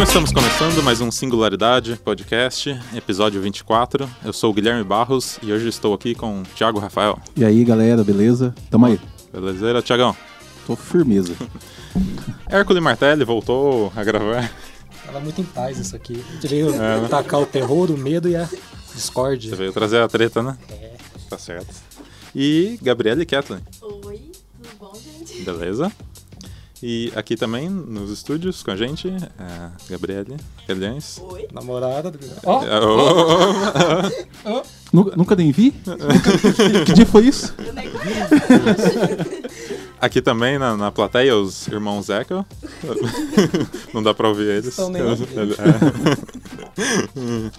Então estamos começando mais um Singularidade Podcast, episódio 24. Eu sou o Guilherme Barros e hoje estou aqui com o Thiago Rafael. E aí, galera, beleza? Tamo aí. Belezeira, Thiagão? Tô firmeza. Hércules Martelli voltou a gravar. Tava muito em paz isso aqui. A gente veio tacar o terror, o medo e a Você discórdia. veio trazer a treta, né? É. Tá certo. E Gabriele Ketlin, Oi, tudo bom, gente? beleza? E aqui também nos estúdios com a gente, a Gabriele Calhães. Oi. Namorada do. Ó, É, ô, ô, Nunca, nunca nem vi? que dia foi isso? Eu nem conheço. Aqui também na, na plateia, os irmãos Echo. Não dá pra ouvir eles. Estão nem. É.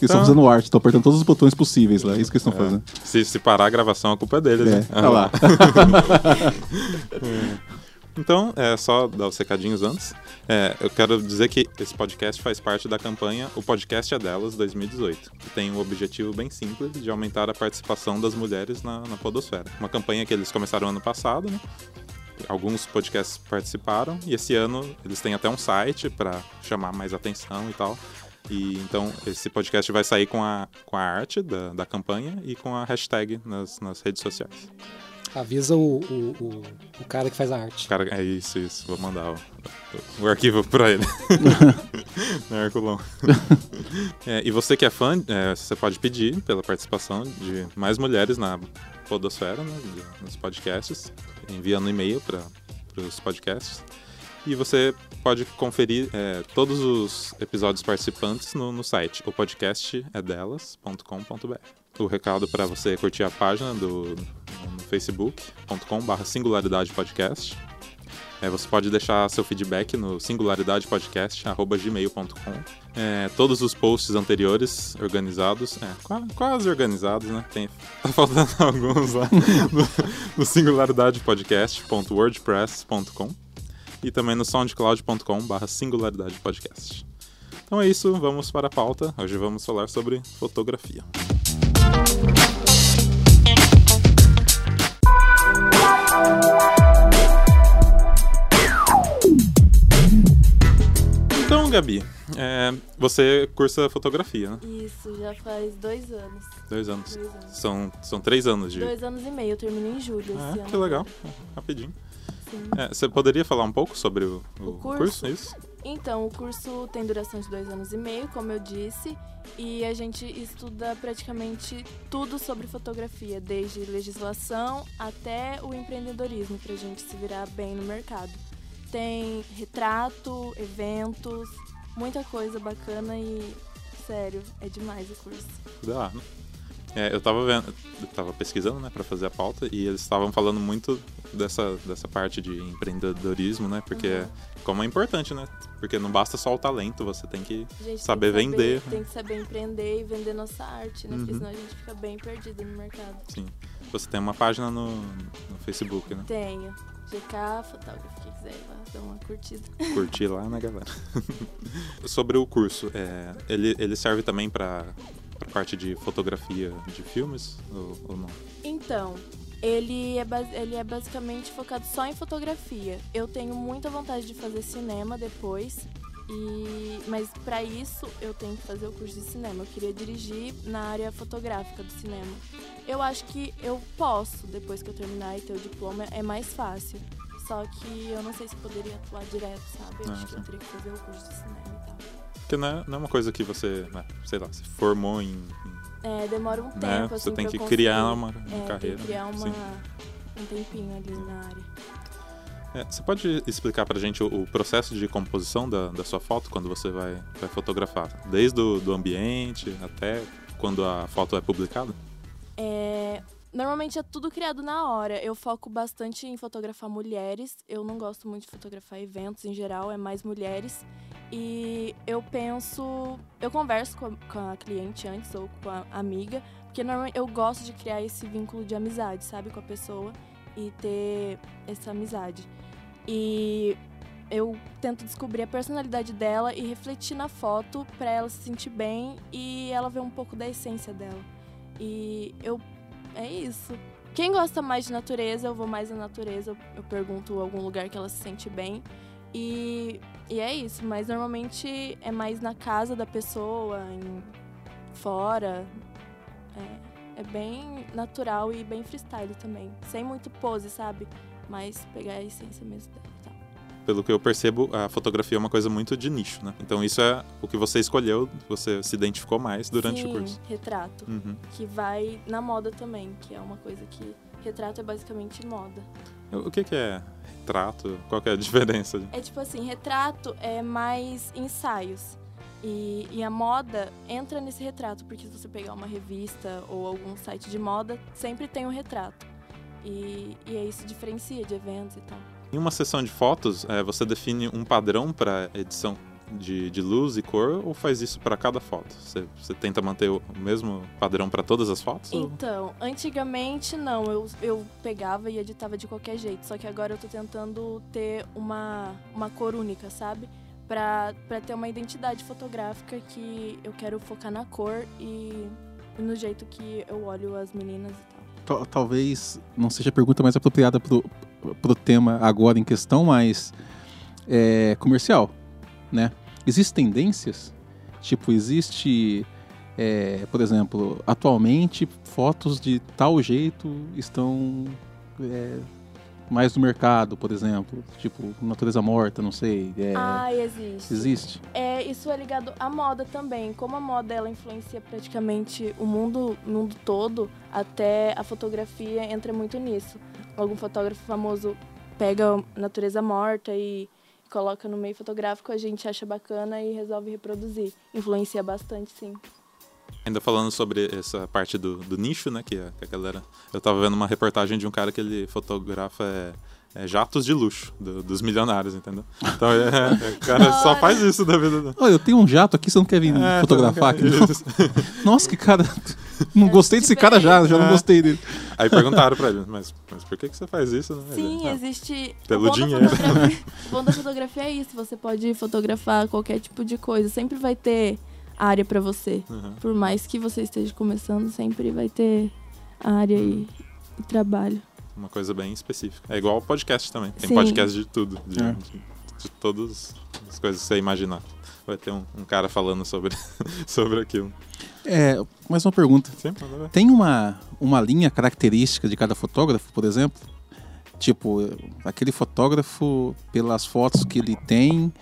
Eles estão fazendo arte, estão apertando todos os botões possíveis lá, é isso que eles estão fazendo. Se, se parar a gravação, a culpa é deles. É, né? tá lá. Então, é só dar os recadinhos antes. É, eu quero dizer que esse podcast faz parte da campanha O Podcast é Delas 2018, que tem um objetivo bem simples de aumentar a participação das mulheres na, na podosfera. Uma campanha que eles começaram ano passado, né? Alguns podcasts participaram e esse ano eles têm até um site para chamar mais atenção e tal. E então esse podcast vai sair com a, com a arte da, da campanha e com a hashtag nas, nas redes sociais. Avisa o, o, o, o cara que faz a arte. Cara, é isso, isso. Vou mandar o, o arquivo pra ele. Herculão. É, e você que é fã, é, você pode pedir pela participação de mais mulheres na Podosfera, né, nos podcasts, enviando e-mail para os podcasts. E você pode conferir é, todos os episódios participantes no, no site, o podcast é delas.com.br. O recado para você curtir a página do no facebook.com.br singularidade podcast. É, você pode deixar seu feedback no singularidadepodcast.gmail.com. É, todos os posts anteriores organizados, é, qua- quase organizados, né? Tem, tá faltando alguns lá no, no singularidadepodcast.wordpress.com e também no soundcloud.com.br singularidadepodcast. Então é isso, vamos para a pauta. Hoje vamos falar sobre fotografia. Gabi, é, você cursa fotografia, né? Isso, já faz dois anos. Dois anos. Dois anos. São, são três anos de. Dois anos e meio, eu terminei em julho Ah, esse ano. que legal. Rapidinho. É, você poderia falar um pouco sobre o, o O curso? Isso? Então, o curso tem duração de dois anos e meio, como eu disse, e a gente estuda praticamente tudo sobre fotografia, desde legislação até o empreendedorismo, pra gente se virar bem no mercado. Tem retrato, eventos, muita coisa bacana e, sério, é demais o curso. Dá, né? É, eu tava vendo, eu tava pesquisando, né, para fazer a pauta e eles estavam falando muito dessa, dessa parte de empreendedorismo, né? Porque Uhum. como é importante, né? Porque não basta só o talento, você tem que gente Saber tem que vender. Tem que saber empreender e vender nossa arte, né? Porque Uhum. senão a gente fica bem perdido no mercado. Sim. Você tem uma página no, no Facebook, né? Tenho. GK quem quiser ir lá, dar uma curtida. Curtir lá, né, galera? Sobre o curso, é, ele, ele serve também para parte de fotografia de filmes ou, ou não? Então, ele é, ele é basicamente focado só em fotografia. Eu tenho muita vontade de fazer cinema depois. E, mas para isso eu tenho que fazer o curso de cinema. Eu queria dirigir na área fotográfica do cinema. Eu acho que eu posso, depois que eu terminar e ter o diploma, é mais fácil. Só que eu não sei se poderia atuar direto, sabe? Eu Ah, acho que eu sim. teria que fazer o curso de cinema e tal. Porque não é, não é uma coisa que você, né, sei lá, se formou em. É, demora um tempo, né? assim, Você tem pra que criar uma, uma É, tem carreira. que criar uma, Sim. um tempinho ali na área. É, você pode explicar pra gente o, o processo de composição da, da sua foto quando você vai, vai fotografar? Desde o do ambiente até quando a foto é publicada? É, normalmente é tudo criado na hora. Eu foco bastante em fotografar mulheres. Eu não gosto muito de fotografar eventos em geral, é mais mulheres. E eu penso. Eu converso com a, com a cliente antes ou com a amiga, porque normalmente eu gosto de criar esse vínculo de amizade, sabe, com a pessoa e ter essa amizade. E eu tento descobrir a personalidade dela e refletir na foto pra ela se sentir bem e ela ver um pouco da essência dela. E eu. É isso. Quem gosta mais de natureza, eu vou mais na natureza. Eu, pergunto algum lugar que ela se sente bem. E, e é isso, mas normalmente é mais na casa da pessoa, em, fora. É, é bem natural e bem freestyle também. Sem muito pose, sabe? Mas pegar a essência mesmo dela. Pelo que eu percebo, a fotografia é uma coisa muito de nicho, né? Então isso é o que você escolheu, você se identificou mais durante Sim, o curso. retrato. Uhum. Que vai na moda também, que é uma coisa que... Retrato é basicamente moda. O que, que é retrato? Qual que é a diferença? É tipo assim, retrato é mais ensaios. E, e, a moda entra nesse retrato, porque se você pegar uma revista ou algum site de moda, sempre tem um retrato. E, e aí isso diferencia de eventos e tal. Em uma sessão de fotos, é, você define um padrão para edição de, de, luz e cor ou faz isso para cada foto? Você, você, tenta manter o mesmo padrão para todas as fotos? Então, ou? antigamente não, eu, eu pegava e editava de qualquer jeito, só que agora eu tô tentando ter uma, uma cor única, sabe? Pra ter uma identidade fotográfica que eu quero focar na cor e, e no jeito que eu olho as meninas e tal. Talvez não seja a pergunta mais apropriada pro, pro tema agora em questão, mas é comercial, né? Existem tendências? Tipo, existe, é, por exemplo, atualmente fotos de tal jeito estão é, mais no mercado, por exemplo, tipo natureza morta, não sei. É, ah, existe. Existe. É, isso é ligado à moda também. Como a moda ela influencia praticamente o mundo, o mundo todo, até a fotografia entra muito nisso. Algum fotógrafo famoso pega natureza morta e coloca no meio fotográfico, a gente acha bacana e resolve reproduzir. Influencia bastante, sim. Ainda falando sobre essa parte do, do nicho, né, que a, que a, galera... Eu tava vendo uma reportagem de um cara que ele fotografa é, é, jatos de luxo do, dos milionários, entendeu? Então, é, é, o cara só faz isso da vida. Olha, eu tenho um jato aqui, você não quer vir é, fotografar aqui? Nossa, que cara... Não gostei desse cara já, já não é. gostei dele. Aí perguntaram pra ele, mas, mas por que, que você faz isso? Né? Sim, ele, existe... Pelo o dinheiro. o bom da fotografia é isso, você pode fotografar qualquer tipo de coisa. Sempre vai ter área para você. Uhum. Por mais que você esteja começando, sempre vai ter área e, e, trabalho. Uma coisa bem específica. É igual o podcast também. Tem Sim. podcast de tudo. De, é. de, de todas as coisas que você imaginar. Vai ter um, um cara falando sobre, sobre aquilo. É, mais uma pergunta. Sim, Tem uma, uma linha característica de cada fotógrafo, por exemplo? Tipo, aquele fotógrafo, pelas fotos que ele tem,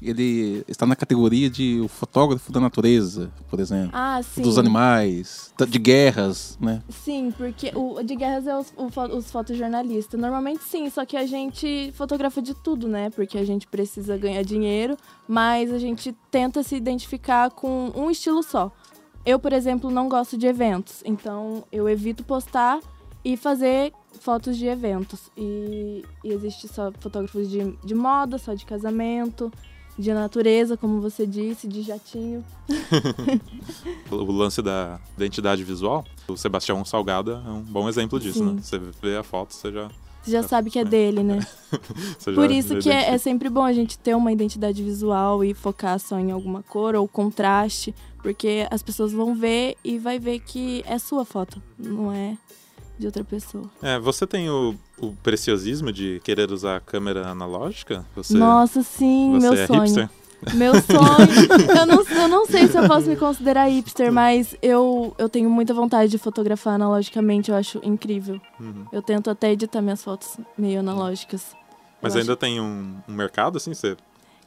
ele está na categoria de o fotógrafo da natureza, por exemplo. Ah, sim. Dos animais, de guerras, né? Sim, porque o de guerras é os, os fotojornalistas. Normalmente sim, só que a gente fotografa de tudo, né? Porque a gente precisa ganhar dinheiro, mas a gente tenta se identificar com um estilo só. Eu, por exemplo, não gosto de eventos, então eu evito postar e fazer fotos de eventos. E, e existe só fotógrafos de, de moda, só de casamento de natureza, como você disse, de jatinho. o lance da identidade visual, o Sebastião Salgado é um bom exemplo disso, Sim. né? Você vê a foto, você já. Você já sabe que é, é. dele, né? Por isso que é, é, sempre bom a gente ter uma identidade visual e focar só em alguma cor ou contraste, porque as pessoas vão ver e vai ver que é sua foto, não é de outra pessoa. É, você tem o, o preciosismo de querer usar a câmera analógica? Você, Nossa, sim, você meu é sonho. Hipster? Meu sonho. eu, não, eu não sei se eu posso me considerar hipster, mas eu, eu tenho muita vontade de fotografar analogicamente, eu acho incrível. Uhum. Eu tento até editar minhas fotos meio analógicas. Mas eu ainda acho... tem um, um, mercado, assim? Você, tipo,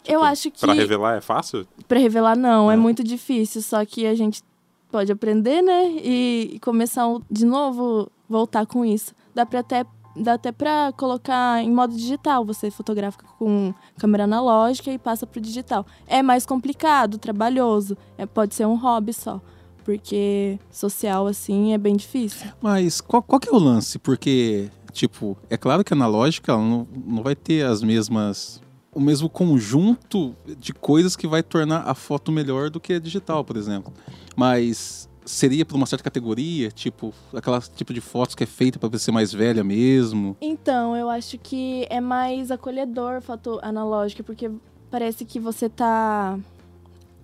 eu acho que. Pra revelar é fácil? Pra revelar, não, é. é muito difícil. Só que a gente pode aprender, né? E começar de novo voltar com isso. Dá para até dá até para colocar em modo digital. Você fotografa com câmera analógica e passa para o digital. É mais complicado, trabalhoso. É, pode ser um hobby só. Porque social, assim, é bem difícil. Mas qual, qual que é o lance? Porque, tipo, é claro que analógica não, não vai ter as mesmas o mesmo conjunto de coisas que vai tornar a foto melhor do que a digital, por exemplo. Mas seria por uma certa categoria, tipo aquela tipo de fotos que é feita para ser mais velha mesmo? Então, eu acho que é mais acolhedor foto analógica, porque parece que você tá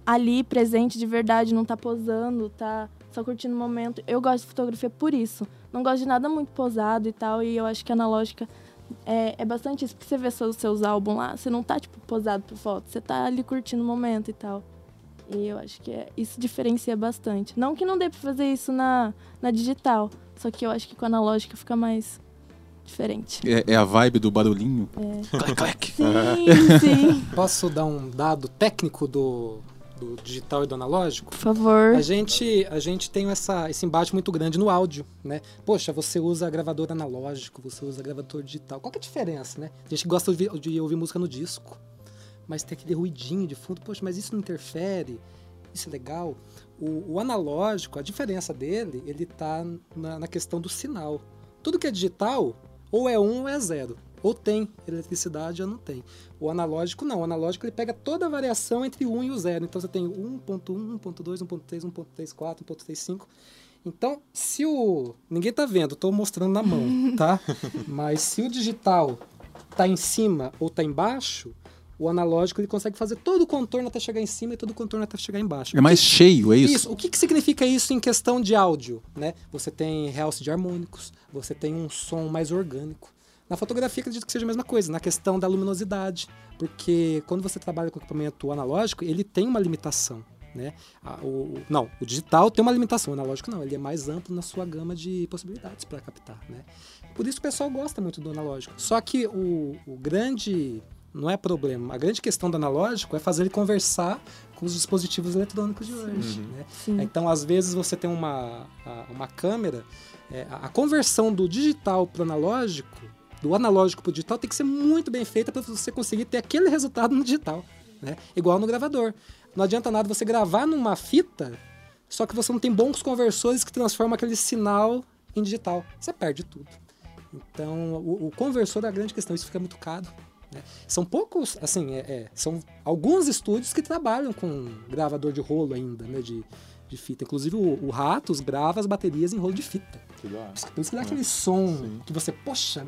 ali presente de verdade, não tá posando, tá só curtindo o momento. Eu gosto de fotografia por isso. Não gosto de nada muito posado e tal, e eu acho que a analógica É, é bastante isso, porque você vê seus, seus álbuns lá, você não tá, tipo, posado pra foto, você tá ali curtindo o momento e tal. E eu acho que é, isso diferencia bastante. Não que não dê pra fazer isso na, na digital, só que eu acho que com a analógica fica mais diferente. É, é a vibe do barulhinho. É. Clac, clac. Sim, sim. Posso dar um dado técnico do, do digital e do analógico? Por favor. A gente, a gente tem essa, esse embate muito grande no áudio, né? Poxa, você usa gravador analógico, você usa gravador digital. Qual que é a diferença, né? A gente gosta de ouvir, de ouvir música no disco, mas tem aquele ruidinho de fundo. Poxa, mas isso não interfere? Isso é legal? O, o analógico, a diferença dele, ele tá na, na questão do sinal. Tudo que é digital, ou é um ou é zero. Ou tem eletricidade ou não tem. O analógico não. O analógico ele pega toda a variação entre o 1 e o 0. Então você tem 1.1, 1.2, 1.3, 1.34, 1.35. Então, se o. Ninguém tá vendo, tô mostrando na mão, tá? Mas se o digital tá em cima ou tá embaixo, o analógico ele consegue fazer todo o contorno até chegar em cima e todo o contorno até chegar embaixo. É mais cheio, é isso? Isso. O que, que significa isso em questão de áudio? Né? Você tem realce de harmônicos, você tem um som mais orgânico. Na fotografia, acredito que seja a mesma coisa, na questão da luminosidade, porque quando você trabalha com equipamento analógico, ele tem uma limitação. Né? O, não, o digital tem uma limitação, o analógico não, ele é mais amplo na sua gama de possibilidades para captar. Né? Por isso o pessoal gosta muito do analógico. Só que o, o grande. Não é problema. A grande questão do analógico é fazer ele conversar com os dispositivos eletrônicos de hoje. Né? Sim. Então, às vezes, você tem uma, uma câmera, é, a a conversão do digital para o analógico, do analógico para o digital, tem que ser muito bem feita para você conseguir ter aquele resultado no digital. Né? Igual no gravador. Não adianta nada você gravar numa fita, só que você não tem bons conversores que transformam aquele sinal em digital. Você perde tudo. Então, o, o conversor é a grande questão. Isso fica muito caro. Né? São poucos, assim, é- é, são alguns estúdios que trabalham com gravador de rolo ainda, né? De, de fita. Inclusive, o, o Ratos grava as baterias em rolo de fita. Que hora. Por isso que dá aquele som Sim. que você, poxa,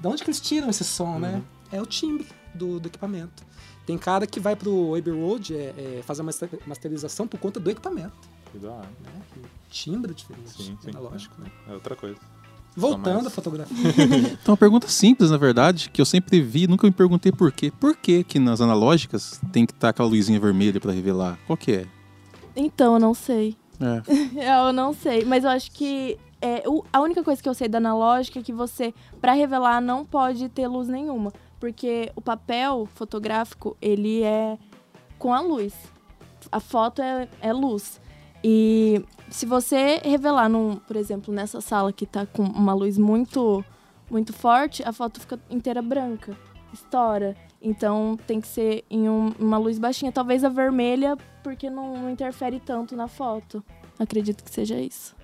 de onde que eles tiram esse som, né? É o timbre do, do equipamento. Tem cara que vai pro Abbey Road é, é, fazer uma master- masterização por conta do equipamento. Que da hora. Né? O timbre é diferente, Sim, sim. analógico, né? É outra coisa. Voltando mais- à fotografia. Então, uma pergunta simples, na verdade, que eu sempre vi, nunca me perguntei por quê. Por que que nas analógicas tem que estar aquela luzinha vermelha pra revelar? Qual que é? Então, eu não sei. É. Eu não sei, mas eu acho que é, o- a única coisa que eu sei da analógica é que você, pra revelar, não pode ter luz nenhuma. Porque o papel fotográfico, ele é com a luz. A foto é, é luz. E se você revelar, num, por exemplo, nessa sala que tá com uma luz muito, muito forte, a foto fica inteira branca. Estoura. Então tem que ser em um- uma luz baixinha. Talvez a vermelha, porque não, não interfere tanto na foto. Acredito que seja isso.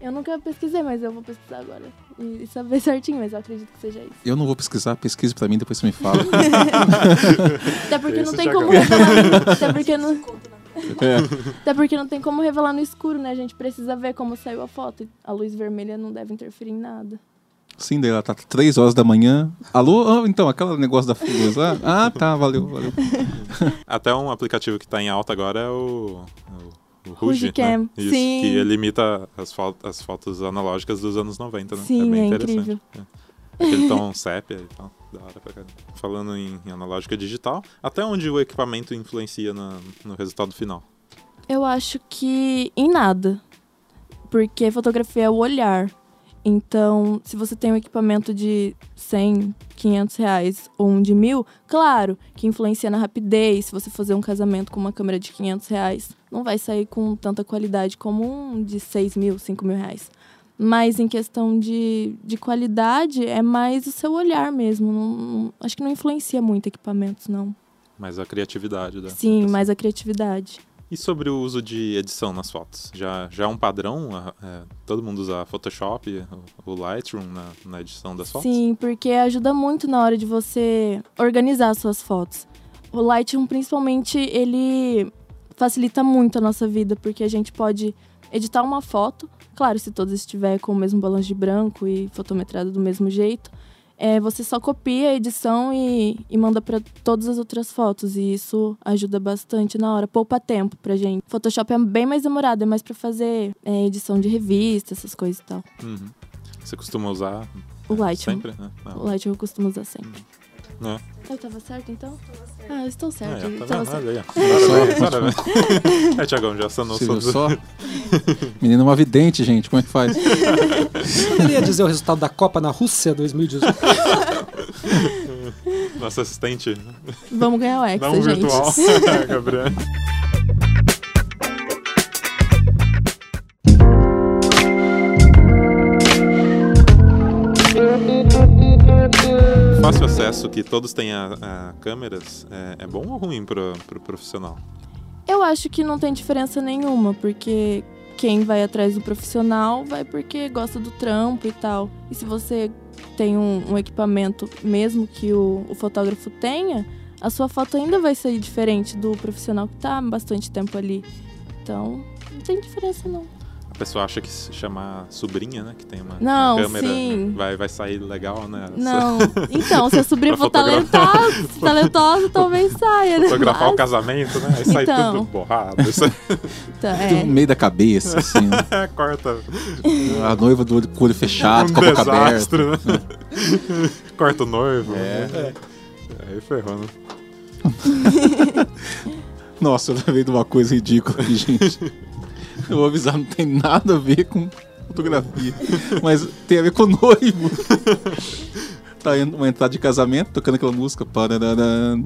Eu nunca pesquisei, mas eu vou pesquisar agora. E, saber certinho, mas eu acredito que seja isso. Eu não vou pesquisar, pesquise pra mim, depois você me fala. Até porque Esse não tem como revelar. Até porque não, É. até porque não tem como revelar no escuro, né? A gente precisa ver como saiu a foto. A luz vermelha não deve interferir em nada. Sim, daí ela tá 3 horas da manhã. Alô? Ah, então, aquele negócio da luz lá. Ah, tá, valeu, valeu. Até um aplicativo que tá em alta agora é o. O, o Ruge, né? Isso, Sim. que ele imita as, fo as fotos analógicas dos anos 90, né? Sim, é bem é interessante. incrível. É. Aquele tom sépia e tal. Da hora pra. Falando em, em analógica digital, até onde o equipamento influencia na- no resultado final? Eu acho que em nada. Porque fotografia é o olhar. Então, se você tem um equipamento de 100, 500 reais ou um de mil, claro que influencia na rapidez. Se você fazer um casamento com uma câmera de 500 reais, não vai sair com tanta qualidade como um de 6 mil, 5 mil reais. Mas em questão de, de qualidade, é mais o seu olhar mesmo. Não- não- acho que não influencia muito equipamentos, não. Mais a criatividade da. Sim, mais a criatividade. E sobre o uso de edição nas fotos? Já, já é um padrão? é, todo mundo usa Photoshop, o, o Lightroom na, na edição das fotos? Sim, porque ajuda muito na hora de você organizar as suas fotos. O Lightroom, principalmente, ele facilita muito a nossa vida, porque a gente pode editar uma foto, claro, se todas estiver com o mesmo balanço de branco e fotometrado do mesmo jeito, é, você só copia a edição e, e manda para todas as outras fotos, e isso ajuda bastante na hora, poupa tempo pra gente. Photoshop é bem mais demorado, é mais para fazer é, edição de revista, essas coisas e tal. Uhum. Você costuma usar O Lightroom. Sempre? né? Não. O Lightroom eu costumo usar sempre. Não. Eu tava certo, então? Ah, eu estou Ah, certo. é, eu tá tava certo. Aí, Parabéns, parabéns. É, Tiagão, já sanou sobre só? Menina é uma vidente, gente. Como é que faz? Poderia dizer o resultado da Copa na Rússia 2018? nosso assistente Vamos ganhar o Hexa, não gente. virtual, Gabriel. Acesso que todos têm a, a câmeras é, é bom ou ruim pro, pro profissional? Eu acho que não tem diferença nenhuma, porque quem vai atrás do profissional vai porque gosta do trampo e tal. E se você tem um, um equipamento, mesmo que o, o fotógrafo tenha, a sua foto ainda vai sair diferente do profissional que tá há bastante tempo ali. Então, não tem diferença não. A pessoa acha que se chamar sobrinha, né? Que tem uma, Não, uma câmera, sim. Vai, vai sair legal, né? Não. Então, se a sobrinha for talentosa, talentosa, talvez saia. né? Fotografar o Mas- casamento, né? Aí sai Então. tudo borrado. Então, No é. meio da cabeça, assim. né? é, corta. A noiva do olho, com o olho fechado, um com a boca aberta. né? corta o noivo. É. né? Aí ferrou, né? Nossa, eu lembrei de uma coisa ridícula aqui, gente. Eu vou avisar, não tem nada a ver com fotografia. Mas tem a ver com o noivo. Tá indo uma entrada de casamento, tocando aquela música. parararã.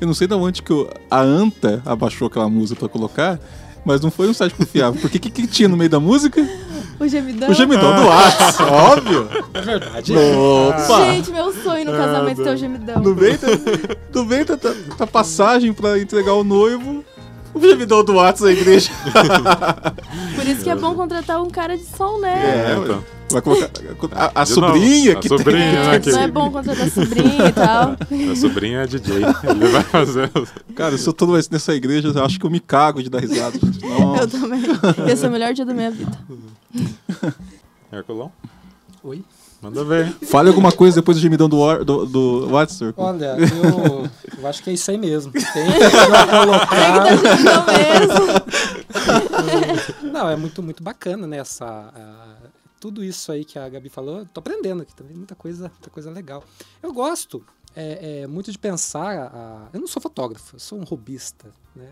Eu não sei de onde que o- a Anta abaixou aquela música pra colocar, mas não foi um site confiável. Porque o que, que tinha no meio da música? O gemidão. O gemidão do Whats, óbvio. É verdade. Opa! Gente, meu sonho no casamento é ter o gemidão. No meio da, no meio da, da- da passagem pra entregar o noivo, o gemidão do Whats da igreja. Por isso que é bom contratar um cara de som, né? É, então. Vai colocar a, a sobrinha novo, a que sobrinha, tem. né? É, que- não é bom contratar sobrinha e tal. Meu sobrinho é DJ. Ele vai fazer. Cara, se eu tô nessa igreja, eu acho que eu me cago de dar risada. Eu Nossa. também. Esse é o melhor dia da minha vida. Herculão, Oi? Manda ver. Fale alguma coisa depois do gemidão do, War- do, do WhatsApp. Olha, eu, eu acho que é isso aí mesmo. Tem que colocar. Gemidão mesmo. Não, é muito, muito bacana, né? Essa, tudo isso aí que a Gabi falou, eu tô aprendendo aqui também, muita coisa, muita coisa legal. Eu gosto é, é, muito de pensar. a- eu não sou fotógrafo, eu sou um robista, né?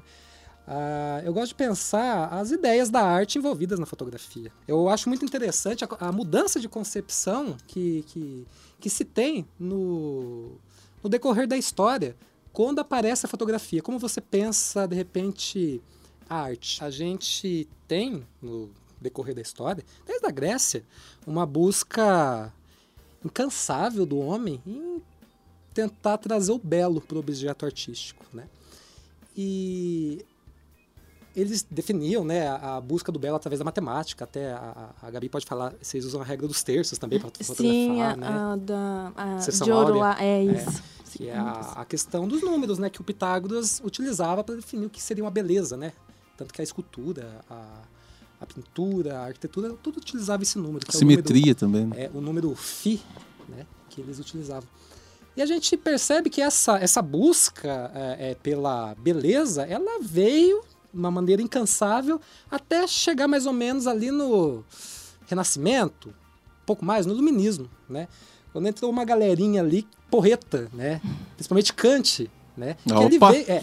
Ah, eu gosto de pensar as ideias da arte envolvidas na fotografia. Eu acho muito interessante a, a mudança de concepção que, que, que se tem no, no decorrer da história quando aparece a fotografia. Como você pensa, de repente, a arte. A gente tem, no decorrer da história, desde a Grécia, uma busca incansável do homem em tentar trazer o belo para o objeto artístico, né? E eles definiam né, a, busca do belo através da matemática. Até a, a a Gabi pode falar, vocês usam a regra dos terços também para fotografar, Sim, a, né? a da. A Seção de ouro lá. É isso. que é a, a questão dos números, né, que o Pitágoras utilizava para definir o que seria uma beleza, né? Tanto que a escultura, a, a pintura, a arquitetura, tudo utilizava esse número. Que é o número- Simetria também. né? é o número Φ, né, que eles utilizavam. E a gente percebe que essa, essa busca é, é, pela beleza, ela veio uma maneira incansável até chegar mais ou menos ali no Renascimento, um pouco mais, no Iluminismo, né? Quando entrou uma galerinha ali, porreta, né? Principalmente Kant, né? Que ele Opa! veio, é,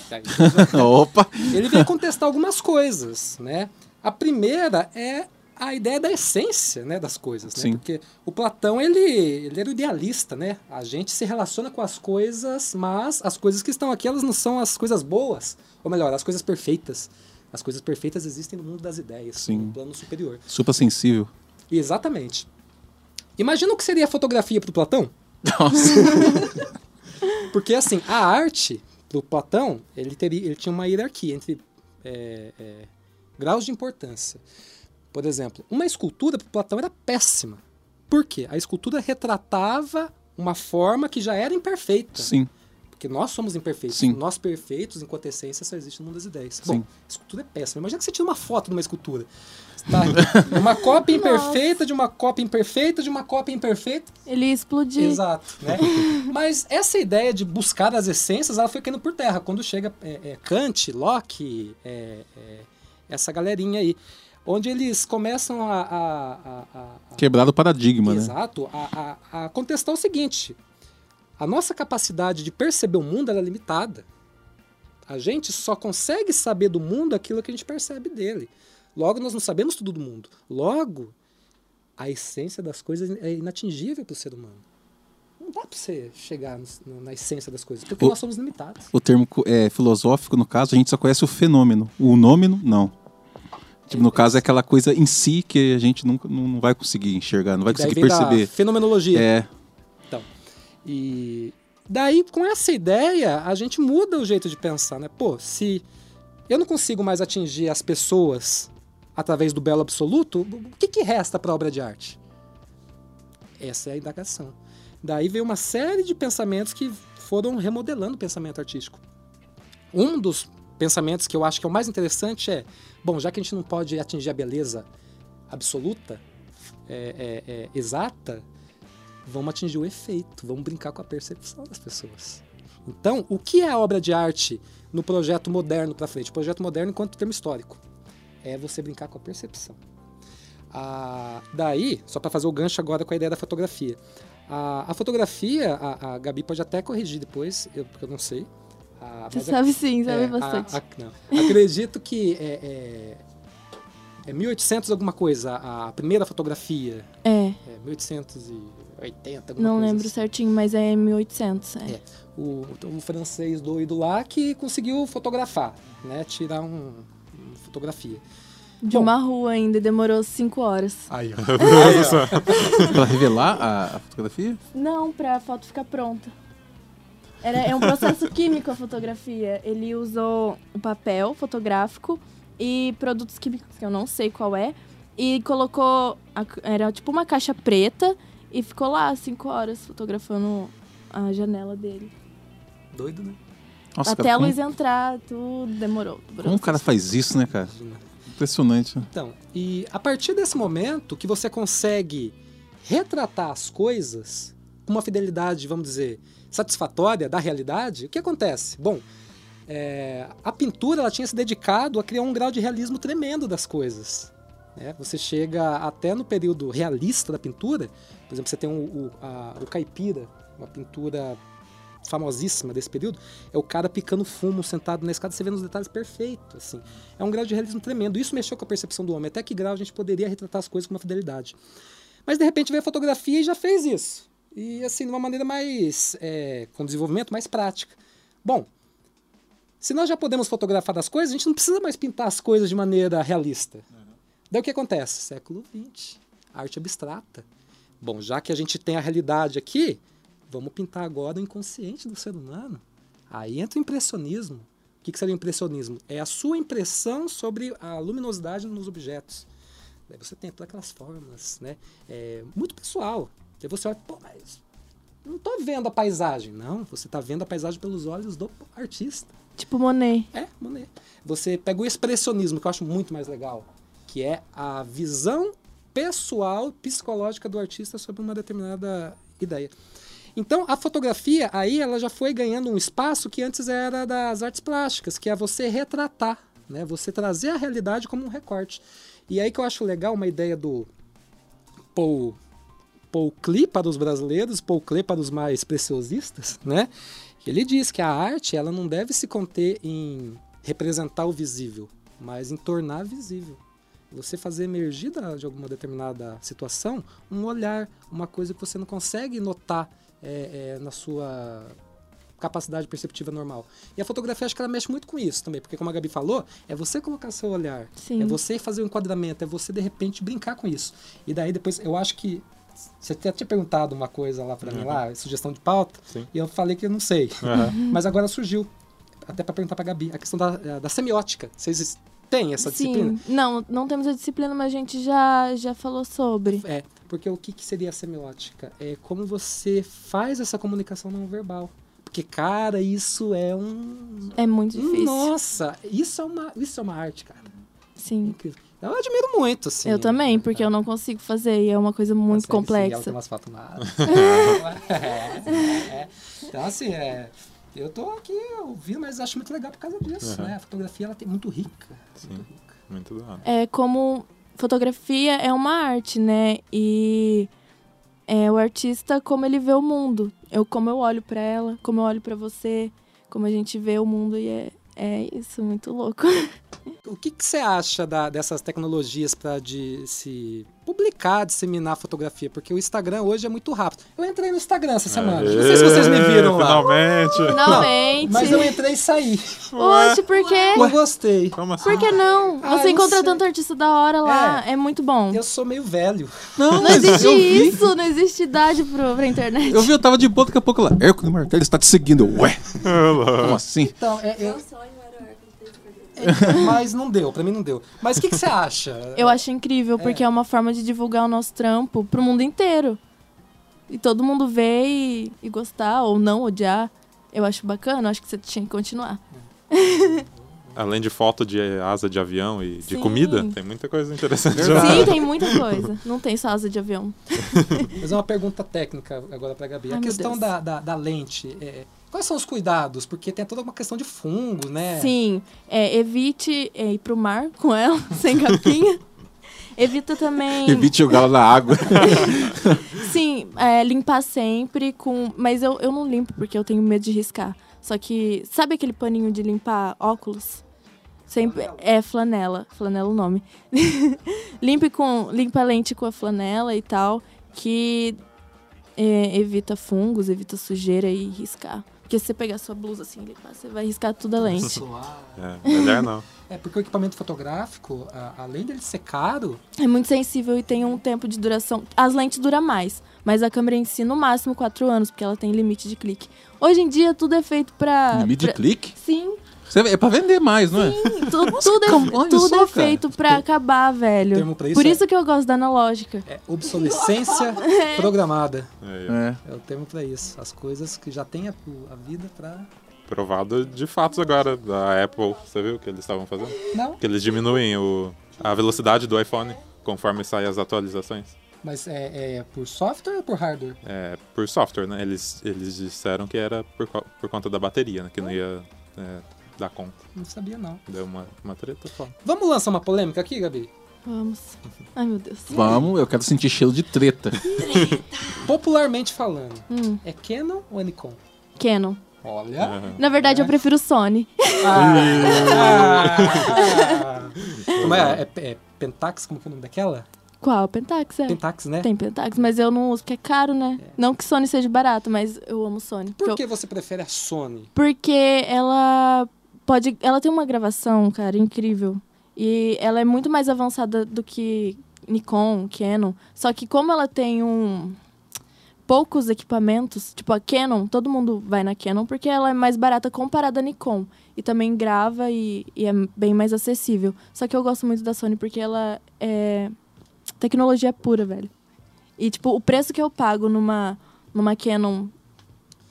Opa! ele veio contestar algumas coisas, né? A primeira é a ideia da essência, né, das coisas, né? Porque o Platão, ele, ele era o idealista, né? A gente se relaciona com as coisas, mas as coisas que estão aqui, elas não são as coisas boas, ou melhor, as coisas perfeitas. As coisas perfeitas existem no mundo das ideias, Sim. no plano superior. Super sensível. Exatamente. Imagina o que seria a fotografia para o Platão? Nossa. Porque assim, a arte do Platão, ele, teria, ele tinha uma hierarquia entre é, é, graus de importância. Por exemplo, uma escultura para Platão era péssima. Por quê? A escultura retratava uma forma que já era imperfeita. Sim. Porque nós somos imperfeitos. Sim. Nós perfeitos, enquanto essência, só existe no mundo das ideias. Sim. Bom, a escultura é péssima. Imagina que você tira uma foto de uma escultura. Tá? Uma cópia imperfeita de uma cópia imperfeita de uma cópia imperfeita. Ele ia explodir. Exato, né? Mas essa ideia de buscar as essências, ela foi caindo por terra. Quando chega é, é, Kant, Locke, é, é, essa galerinha aí. Onde eles começam a, a, a, a Quebrar o paradigma, né? Exato, a, contestar o seguinte: a nossa capacidade de perceber o mundo é limitada. A gente só consegue saber do mundo aquilo que a gente percebe dele. Logo, nós não sabemos tudo do mundo. Logo, a essência das coisas é inatingível para o ser humano. Não dá para você chegar no- na essência das coisas, porque O- nós somos limitados. O termo é, filosófico, no caso, a gente só conhece o fenômeno. O nômeno, não. No caso, é aquela coisa em si que a gente nunca não não vai conseguir enxergar, não vai conseguir perceber. fenomenologia. É, E daí, com essa ideia, a gente muda o jeito de pensar, né? Pô, se eu não consigo mais atingir as pessoas através do belo absoluto, o que, que resta para a obra de arte? Essa é a indagação. Daí veio uma série de pensamentos que foram remodelando o pensamento artístico. Um dos pensamentos que eu acho que é o mais interessante é: bom, já que a gente não pode atingir a beleza absoluta, é, é, é, exata, vamos atingir o efeito, vamos brincar com a percepção das pessoas. Então, o que é a obra de arte no projeto moderno para frente? O projeto moderno enquanto termo histórico é você brincar com a percepção. Ah, daí, só para fazer o gancho agora com a ideia da fotografia. A, fotografia, a, a Gabi pode até corrigir depois, eu, porque eu não sei. Ah, Você mas sabe sim, sabe é, bastante. a- a- não. Acredito que é, é, é 1800 alguma coisa, a, a primeira fotografia. É, É 1880, alguma não coisa lembro assim. certinho, mas é 1800. É. É. O, o francês doido lá que conseguiu fotografar, né? Tirar um, uma fotografia. De uma rua ainda, demorou cinco horas. Aí, ó. pra revelar a, a fotografia? Não, pra foto ficar pronta. Era, é um processo químico a fotografia. Ele usou o papel fotográfico e produtos químicos, que eu não sei qual é, e colocou. a- era tipo uma caixa preta e ficou lá cinco horas fotografando a janela dele. Doido, né? Nossa, Até cara, a como, luz entrar, tudo demorou. demorou como o cara faz isso, né, cara? Impressionante. né? Então, e a partir desse momento que você consegue retratar as coisas uma fidelidade, vamos dizer, satisfatória da realidade, o que acontece? Bom, é, a pintura ela tinha se dedicado a criar um grau de realismo tremendo das coisas. né? Você chega até no período realista da pintura, por exemplo, você tem o, o, a- o caipira, uma pintura famosíssima desse período, é o cara picando fumo sentado na escada, você vê nos detalhes perfeitos, assim. É um grau de realismo tremendo. Isso mexeu com a percepção do homem. Até que grau a gente poderia retratar as coisas com uma fidelidade. Mas de repente veio a fotografia e já fez isso. E assim, de uma maneira mais. é, com desenvolvimento mais prática. Bom, se nós já podemos fotografar as coisas, a gente não precisa mais pintar as coisas de maneira realista. Daí o que acontece? Século XX, arte abstrata. Bom, já que a gente tem a realidade aqui, vamos pintar agora o inconsciente do ser humano. Aí entra o impressionismo. O que, que seria o impressionismo? É a sua impressão sobre a luminosidade nos objetos. Daí você tem todas aquelas formas, né? É muito pessoal. Aí você olha, pô, mas não tô vendo a paisagem. Não, você tá vendo a paisagem pelos olhos do artista. Tipo Monet. É, Monet. Você pega o expressionismo, que eu acho muito mais legal, que é a visão pessoal, psicológica do artista sobre uma determinada ideia. Então, a fotografia, aí, ela já foi ganhando um espaço que antes era das artes plásticas, que é você retratar, né? Você trazer a realidade como um recorte. E aí que eu acho legal uma ideia do Paul, Paul Klee para os brasileiros, Paul Klee para os mais preciosistas, né? Ele diz que a arte ela não deve se conter em representar o visível, mas em tornar visível. Você fazer emergir de alguma determinada situação um olhar, uma coisa que você não consegue notar é, é, na sua capacidade perceptiva normal. E a fotografia acho que ela mexe muito com isso também, porque como a Gabi falou, é você colocar seu olhar, Sim. é você fazer o enquadramento, é você de repente brincar com isso. E daí depois eu acho que você até tinha perguntado uma coisa lá pra mim lá, sugestão de pauta, Sim. e eu falei que eu não sei. Aham. Mas agora surgiu, até pra perguntar pra Gabi, a questão da, da semiótica. Vocês têm essa disciplina? Sim. Não, não temos a disciplina, mas a gente já, já falou sobre. É, porque o que, que seria a semiótica? É como você faz essa comunicação não verbal. Porque, cara, isso é um. É muito difícil. Nossa, isso é uma, isso é uma arte, cara. Sim. Incrível. Eu admiro muito, assim. eu também, porque eu não consigo fazer e é uma coisa muito Consegue, sim, ela complexa. tem umas é, é. Então, assim, é, eu tô aqui ouvindo, mas acho muito legal por causa disso, Uhum. né? A fotografia ela tem muito rica. Sim. Muito rica. Muito é como fotografia é uma arte, né? E é o artista como ele vê o mundo. Eu como eu olho pra ela, como eu olho pra você, como a gente vê o mundo e é é isso, muito louco. O que, que você acha da- dessas tecnologias para de se publicar, disseminar fotografia? Porque o Instagram hoje é muito rápido. Eu entrei no Instagram essa semana. Não sei se vocês me viram lá. Finalmente! Finalmente. Mas eu entrei e saí. Oxe, por quê? Não gostei. Como assim? Por que não? Ah, Você encontra sei. tanto artista da hora lá, é, muito bom. Eu sou meio velho. Não, Não existe isso, não existe idade pro, pra internet. Eu vi, eu tava de boa, daqui a pouco lá. Hércules Martelo está te seguindo. Ué, como assim? Então, é, eu- sonho era o Hércules ter Instagram. é, mas não deu, pra mim não deu. Mas o que, que você acha? Eu acho incrível, porque é. uma forma de divulgar o nosso trampo pro mundo inteiro. E todo mundo ver e, e gostar, ou não odiar. Eu acho bacana, acho que você tinha que continuar. Além de foto de asa de avião e de Sim. comida, tem muita coisa interessante Verdade. lá. Sim, tem muita coisa. Não tem só asa de avião. Mas é uma pergunta técnica agora pra Gabi. Ai, a questão da, da, da lente, é, quais são os cuidados? Porque tem toda uma questão de fungo, né? Sim, é, evite é, ir pro mar com ela, sem capinha. Evita também. Evite jogá-la na água. Sim, é, limpar sempre com. Mas eu, eu não limpo porque eu tenho medo de riscar. Só que. Sabe aquele paninho de limpar óculos? Sempre é flanela. Flanela é o nome. Limpe com. Limpa a lente com a flanela e tal. Que é, evita fungos, evita sujeira e riscar. Porque se você pegar sua blusa assim você vai riscar toda a lente. É, melhor não. É porque o equipamento fotográfico, além dele ser caro, É muito sensível e tem um tempo de duração. As lentes duram mais, mas a câmera em si, no máximo, 4 anos, porque ela tem limite de clique. Hoje em dia, tudo é feito pra. Limite de pra- clique? Sim, É pra vender mais, não é? sim, tu- tudo, é, tudo só, é cara. feito pra acabar, velho. termo pra isso Por é- isso que eu gosto da analógica. é obsolescência programada. É, É. É o termo pra isso. As coisas que já têm a, a vida pra. provado de fatos agora da Apple. Você viu o que eles estavam fazendo? Não, Que eles diminuem o, a velocidade do iPhone conforme saem as atualizações. mas é, é por software ou por hardware? É, por software, né? Eles, eles disseram que era por, por conta da bateria, né? Que não ia é, dar conta. Não sabia, não. Deu uma, uma treta foda. Vamos lançar uma polêmica aqui, Gabi? Vamos. Ai, meu Deus. Vamos, eu quero sentir cheiro de treta. Popularmente falando, Hum, é Canon ou é Nikon? Canon. Olha. Aham. Na verdade, eu prefiro Sony. Ah, ah, Como é? É, é Pentax? Como que é o nome daquela? Qual? Pentax, é. Pentax, né? Tem Pentax, mas eu não uso porque é caro, né? Não que Sony seja barato, mas eu amo Sony. Por eu- que você prefere a Sony? Porque ela pode. Ela tem uma gravação, cara, incrível. E ela é muito mais avançada do que Nikon, Canon. Só que como ela tem um. poucos equipamentos, tipo a Canon, todo mundo vai na Canon porque ela é mais barata comparada à Nikon. E também grava e, e é bem mais acessível. Só que eu gosto muito da Sony porque ela é tecnologia pura, velho. E, tipo, o preço que eu pago numa, numa Canon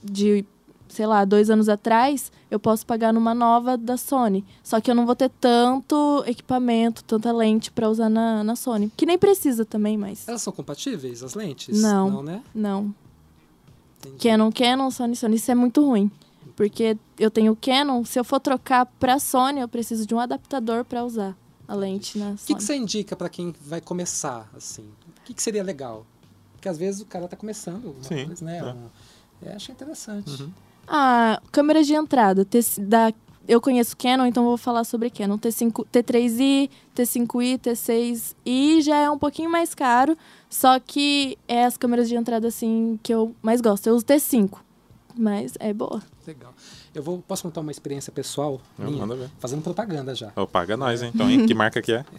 de, sei lá, dois anos atrás, eu posso pagar numa nova da Sony. Só que eu não vou ter tanto equipamento, tanta lente pra usar na, na Sony. Que nem precisa também, mas. Elas são compatíveis, as lentes? Não. Não, né? Não. Entendi. Canon, Canon, Sony, Sony. Isso é muito ruim. Porque eu tenho Canon, se eu for trocar pra Sony, eu preciso de um adaptador pra usar a lente na O que, Sony. que você indica pra quem vai começar, assim? O que, que seria legal? Porque às vezes o cara tá começando Sim, coisa, né? é. Um- é, acho interessante. Uhum. Ah, câmeras de entrada. T da, eu conheço Canon, então vou falar sobre Canon. T5, T3i, T5i, T6i já é um pouquinho mais caro, só que é as câmeras de entrada assim que eu mais gosto. Eu uso T5, mas é boa. Legal. Eu vou, posso contar uma experiência pessoal Não, minha? manda ver. Fazendo propaganda já. Ô, paga nós, hein? Então, hein? Que marca que é?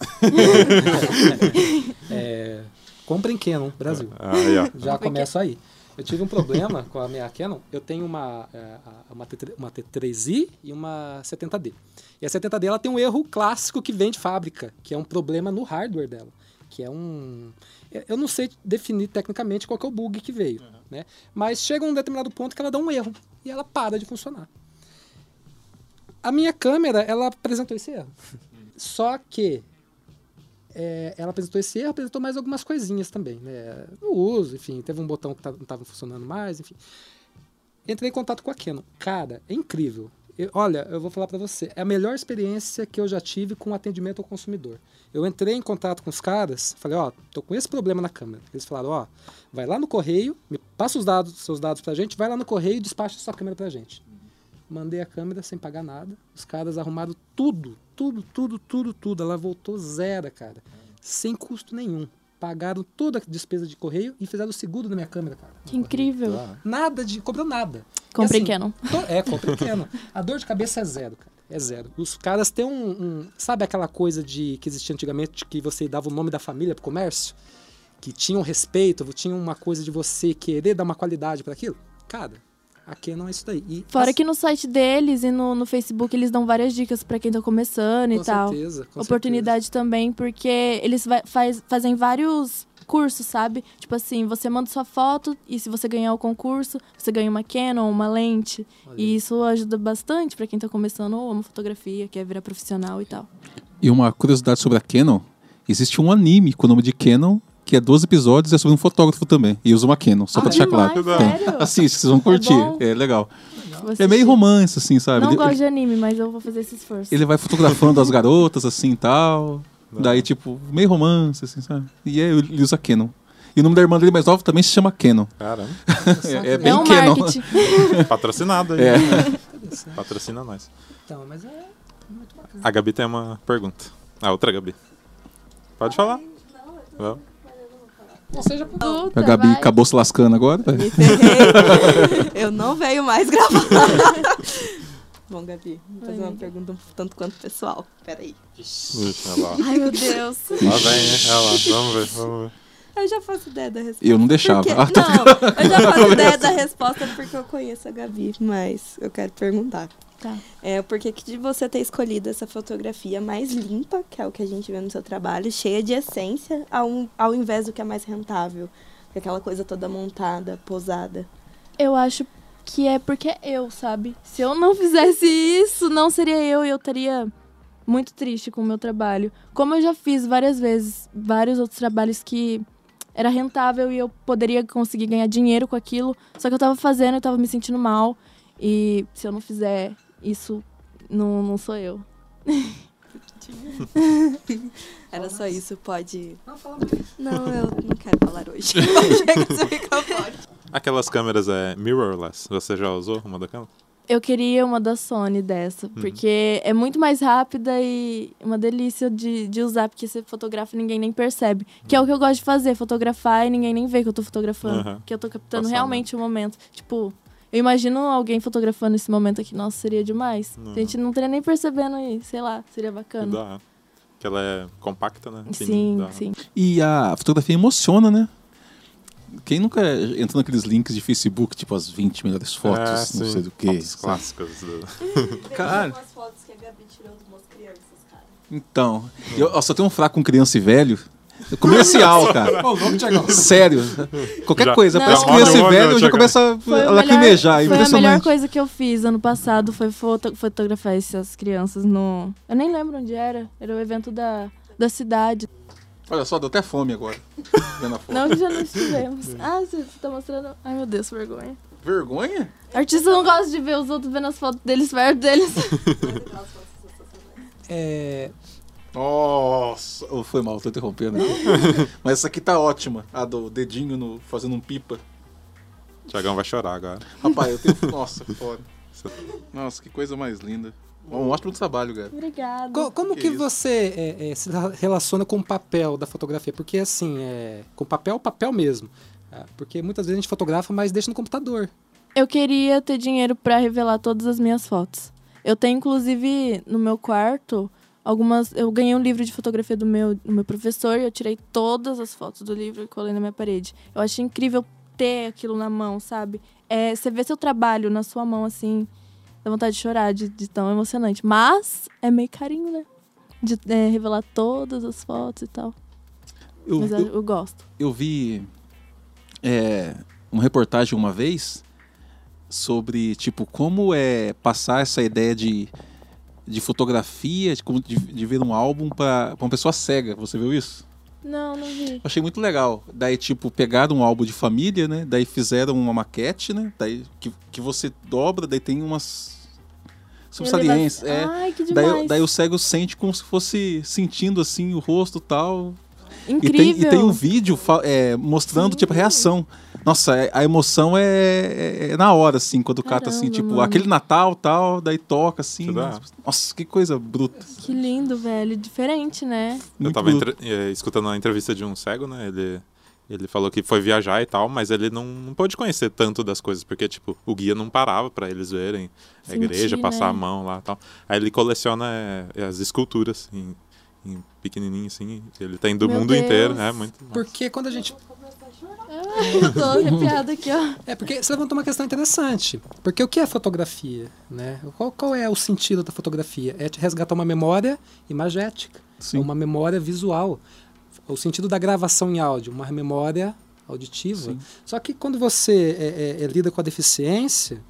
É, comprem Canon, Brasil. Aí, ó. Já começo aí. Eu tive um problema com a minha Canon. Eu tenho uma, é, uma, T3, uma T3i e uma 70D. E a 70D ela tem um erro clássico que vem de fábrica, que é um problema no hardware dela. Que é um. eu- Eu não sei definir tecnicamente qual é o bug que veio. Né? Mas chega um determinado ponto que ela dá um erro e ela para de funcionar. A minha câmera, ela apresentou esse erro. Só que é, ela apresentou esse erro, apresentou mais algumas coisinhas também, né? No uso, enfim, teve um botão que tá- não estava funcionando mais, enfim. Entrei em contato com a Canon. Cara, é incrível. Eu- olha, eu vou falar pra você, é a melhor experiência que eu já tive com atendimento ao consumidor. Eu entrei em contato com os caras, falei, ó, tô com esse problema na câmera. Eles falaram, ó, vai lá no correio, me passa os dados, seus dados pra gente, vai lá no correio e despacha sua câmera pra gente. Mandei a câmera sem pagar nada. Os caras arrumaram tudo, tudo, tudo, tudo, tudo. Ela voltou zero, cara. Sem custo nenhum. Pagaram toda a despesa de correio e fizeram o seguro da minha câmera, cara. Que incrível. Nada de. Cobrou nada. Comprei assim, Canon. to- É, comprei Canon. A dor de cabeça é zero, cara. É zero. Os caras têm um, um- Sabe aquela coisa de que existia antigamente que você dava o nome da família pro comércio? Que tinha um respeito, tinha uma coisa de você querer dar uma qualidade para aquilo? Cara, a Canon é isso daí. E Fora as- que no site deles e no, no Facebook eles dão várias dicas pra quem tá começando e com tal. certeza, com Oportunidade também, porque eles vai- faz- fazem vários cursos, sabe? Tipo assim, você manda sua foto e se você ganhar o concurso, você ganha uma Canon, uma lente. Olha E isso ajuda bastante pra quem tá começando ou ama fotografia, quer virar profissional e tal. E uma curiosidade sobre a Canon: existe um anime com o nome de Canon, que é 12 episódios e é sobre um fotógrafo também. E usa uma Canon, só pra Ah, deixar demais, claro. sério? Assiste, vocês vão curtir. bom. É legal. É meio romance, assim, sabe? Não Ele- gosto de anime, mas eu vou fazer esse esforço. Ele vai fotografando as garotas, assim e tal. Daí, tipo, meio romance, assim, sabe? E aí ele usa Canon. E o nome da irmã dele mais nova também se chama Canon. Caramba. É, é bem É um Canon. Patrocinado aí. É. Patrocina nós. Então, mas é muito bacana. A Gabi tem uma pergunta. A outra Gabi. Pode falar. Vamos. Ou seja, por- Puta, A Gabi vai. acabou se lascando agora. Me ferrei. Eu não venho mais gravar. Bom, Gabi, vou fazer uma amiga. pergunta um tanto quanto pessoal. Peraí. Ixi, olha lá. Ai, meu Deus. Lá vem? Olha lá. Vamos ver, vamos ver. Eu já faço ideia da resposta. Eu não deixava. Porque... Ah, tá. Não, eu já faço ideia da resposta porque eu conheço a Gabi, mas eu quero perguntar. Tá. É, por que que de você ter escolhido essa fotografia mais limpa, que é o que a gente vê no seu trabalho, cheia de essência, ao, ao invés do que é mais rentável? Que aquela coisa toda montada, posada. Eu acho que é porque é eu, sabe? Se eu não fizesse isso, não seria eu e eu estaria muito triste com o meu trabalho. Como eu já fiz várias vezes, vários outros trabalhos que era rentável e eu poderia conseguir ganhar dinheiro com aquilo, só que eu tava fazendo e tava me sentindo mal. E se eu não fizer isso, não, não sou eu. Era só isso, pode. Não, fala mais. Não, eu não quero falar hoje. Aquelas câmeras é mirrorless. Você já usou uma daquela? Eu queria uma da Sony dessa, porque é muito mais rápida e uma delícia de, de usar, porque você fotografa e ninguém nem percebe. Que é o que eu gosto de fazer, fotografar e ninguém nem vê que eu tô fotografando. Aham. Que eu tô captando Passar, realmente o momento. Tipo, eu imagino alguém fotografando esse momento aqui, nossa, seria demais. Uhum. A gente não teria nem percebendo aí, sei lá, seria bacana. dá. Que ela é compacta, né? Sim, sim. E a fotografia emociona, né? Quem nunca entrou naqueles links de Facebook, tipo as 20 melhores fotos, É, não sim. sei do que. Fotos clássicas. do- Caralho. fotos que a Gabi tirou de umas crianças, cara. Então, eu só tenho um fraco com criança e velho. Comercial, cara. Louco. Sério. Qualquer Já- coisa, Não. parece já criança e um velho, eu já Thiago. começa a lacrimejar. melhor, foi a melhor impressionante. coisa que eu fiz ano passado, foi foto, fotografar essas crianças no... Eu nem lembro onde era, era o evento da, da cidade. Olha só, deu até fome agora. Vendo a foto. Não que já não estivemos. Ah, você tá mostrando. Ai, meu Deus, vergonha. Vergonha? Artista não gosta de ver os outros vendo as fotos deles perto deles. É, Nossa, oh, foi mal, tô interrompendo. Mas essa aqui tá ótima. A do dedinho no, fazendo um pipa. Tiagão vai chorar agora. Rapaz, eu tenho. Nossa, foda. Nossa, que coisa mais linda. Um ótimo trabalho, cara. Obrigada. Co- como Que que, você é, é, se relaciona com o papel da fotografia? Porque assim, é, com papel, papel mesmo. Ah, Porque muitas vezes a gente fotografa, mas deixa no computador. Eu queria ter dinheiro pra revelar todas as minhas fotos. Eu tenho, inclusive, no meu quarto, algumas. Eu ganhei um livro de fotografia do meu, do meu professor e eu tirei todas as fotos do livro e colei na minha parede. Eu acho incrível ter aquilo na mão, sabe? É, você vê seu trabalho na sua mão assim, dá vontade de chorar de, de tão emocionante. Mas é meio carinho, né? De é, revelar todas as fotos e tal. Eu, Mas eu, eu, eu gosto. eu vi é, uma reportagem uma vez sobre, tipo, como é passar essa ideia de, de fotografia, de, de, de ver um álbum pra, pra uma pessoa cega. Você viu isso? Não, não vi. Achei muito legal. Daí, tipo, pegaram um álbum de família, né? Daí fizeram uma maquete, né? Daí que, que você dobra, daí tem umas. subsalientes. É. Ai, que Daí, demais. daí o cego sente como se fosse sentindo assim o rosto e tal. E Incrível. tem, e tem um vídeo é, mostrando, tipo, a reação. Nossa, é- a emoção é, é- é na hora, assim, quando cata, assim, Caramba, tipo, mano. aquele Natal tal, daí toca, assim. Nossa, que coisa bruta. Que lindo, velho. Diferente, né? Eu Muito tava entre- eh, escutando uma entrevista de um cego, né? Ele, ele falou que foi viajar e tal, mas ele não, não pôde conhecer tanto das coisas, porque, tipo, o guia não parava pra eles verem a Sentir, igreja, passar né? a mão lá e tal. Aí ele coleciona eh, as esculturas em, em pequenininho, assim. Ele tem do Meu mundo Deus. inteiro, é muito massa. Porque quando a gente. Eu tô arrepiada aqui, ó. É porque você levantou uma questão interessante. Porque o que é fotografia? Né? Qual, qual é o sentido da fotografia? É te resgatar uma memória imagética. Sim. É uma memória visual. O sentido da gravação em áudio, uma memória auditiva. Sim. Só que quando você é, é, é, lida com a deficiência,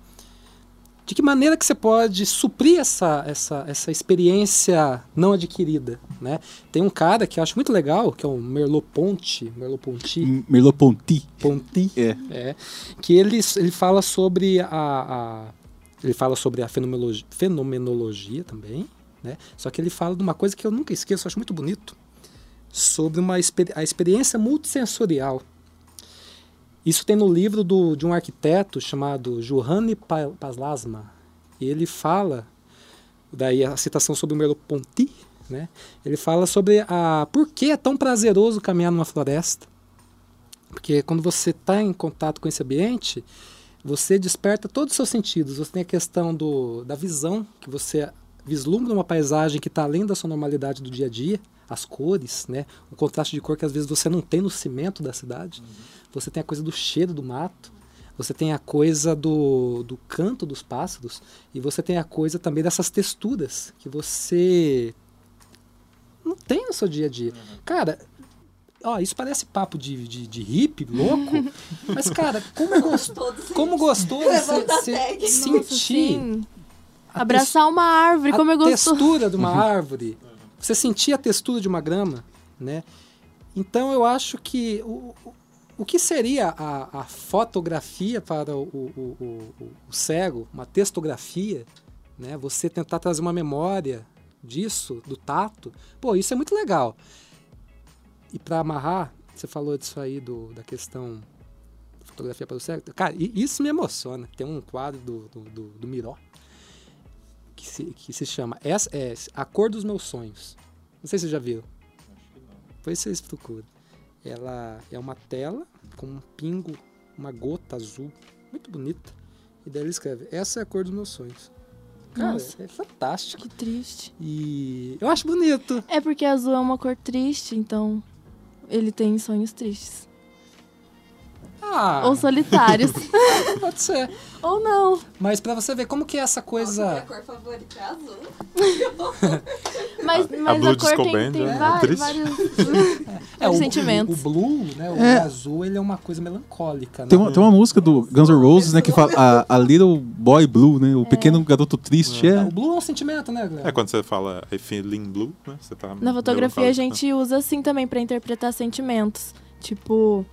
de que maneira que você pode suprir essa, essa, essa experiência não adquirida? Né? Tem um cara que eu acho muito legal, que é o Merleau-Ponty, Merleau-Ponty, Merleau-Ponty. Ponty, É. é, que ele, ele fala sobre a, a- ele fala sobre a fenomenologia, fenomenologia também, né? Só que ele fala de uma coisa que eu nunca esqueço, eu acho muito bonito, sobre uma a experiência multissensorial. Isso tem no livro do, de um arquiteto chamado Johanne Pa- Paslasma. Ele fala, daí a citação sobre o Merleau-Ponty, né? Ele fala sobre a por que é tão prazeroso caminhar numa floresta. Porque quando você está em contato com esse ambiente, você desperta todos os seus sentidos. Você tem a questão do, da visão, que você vislumbra uma paisagem que está além da sua normalidade do dia a dia, as cores, né? o contraste de cor que às vezes você não tem no cimento da cidade. Você tem a coisa do cheiro do mato, você tem a coisa do, do canto dos pássaros, e você tem a coisa também dessas texturas que você não tem no seu dia a dia. Cara, ó, isso parece papo de, de, de hippie, louco, mas, cara, como gostoso, como gostoso a você Nossa, sentir sim. a Abraçar uma árvore, a como é gostoso. textura de uma árvore, você sentir a textura de uma grama, né? Então eu acho que o, o- que seria a, a fotografia para o, o- o- o- cego, uma textografia, né? Você tentar trazer uma memória disso, do tato, pô, isso é muito legal. E para amarrar, você falou disso aí do, da questão fotografia para o cego, cara, isso me emociona. Tem um quadro do, do, do, do Miró que se, que se chama Essa é A Cor dos Meus Sonhos. Não sei se vocês já viram. Depois vocês procuram. Ela é uma tela com um pingo, uma gota azul, muito bonita. E daí ele escreve: Essa é a cor dos meus sonhos. Cara, Nossa. é fantástico. Que triste. E eu acho bonito. É porque azul é uma cor triste, então ele tem sonhos tristes. Ah, Ou solitários. pode ser. Ou não. Mas pra você ver como que é essa coisa. cor favorita é azul. Mas, mas Blue a, cor tem, Band, tem né? va- Triste. vários, É, o, vários sentimentos. O, blue, né? O É. azul, ele é uma coisa melancólica. Tem né? uma, tem uma música do Guns N' Roses, né, que fala a, a Little Boy Blue, né? O pequeno garoto triste. É. O blue é um sentimento, né, Guilherme? É quando você fala I feeling blue, né? Você tá Na fotografia a gente usa assim também pra interpretar sentimentos. Tipo,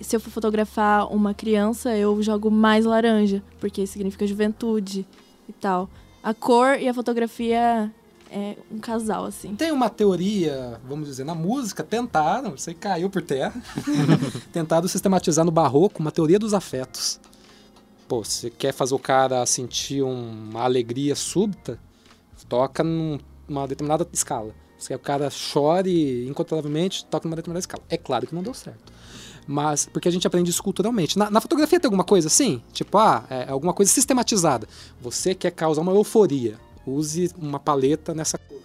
se eu for fotografar uma criança, eu jogo mais laranja, porque significa juventude e tal. A cor e a fotografia é um casal, assim. Tem uma teoria, vamos dizer, na música, tentaram, isso aí caiu por terra, tentaram sistematizar no barroco uma teoria dos afetos. Pô, você quer fazer o cara sentir uma alegria súbita, toca num- numa determinada escala. Você quer que o cara chore incontrolavelmente, toca numa determinada escala. É claro que não deu certo. Mas, porque a gente aprende isso culturalmente. Na, na fotografia tem alguma coisa assim? Tipo, ah, é alguma coisa sistematizada. Você quer causar uma euforia. Use uma paleta nessa cor.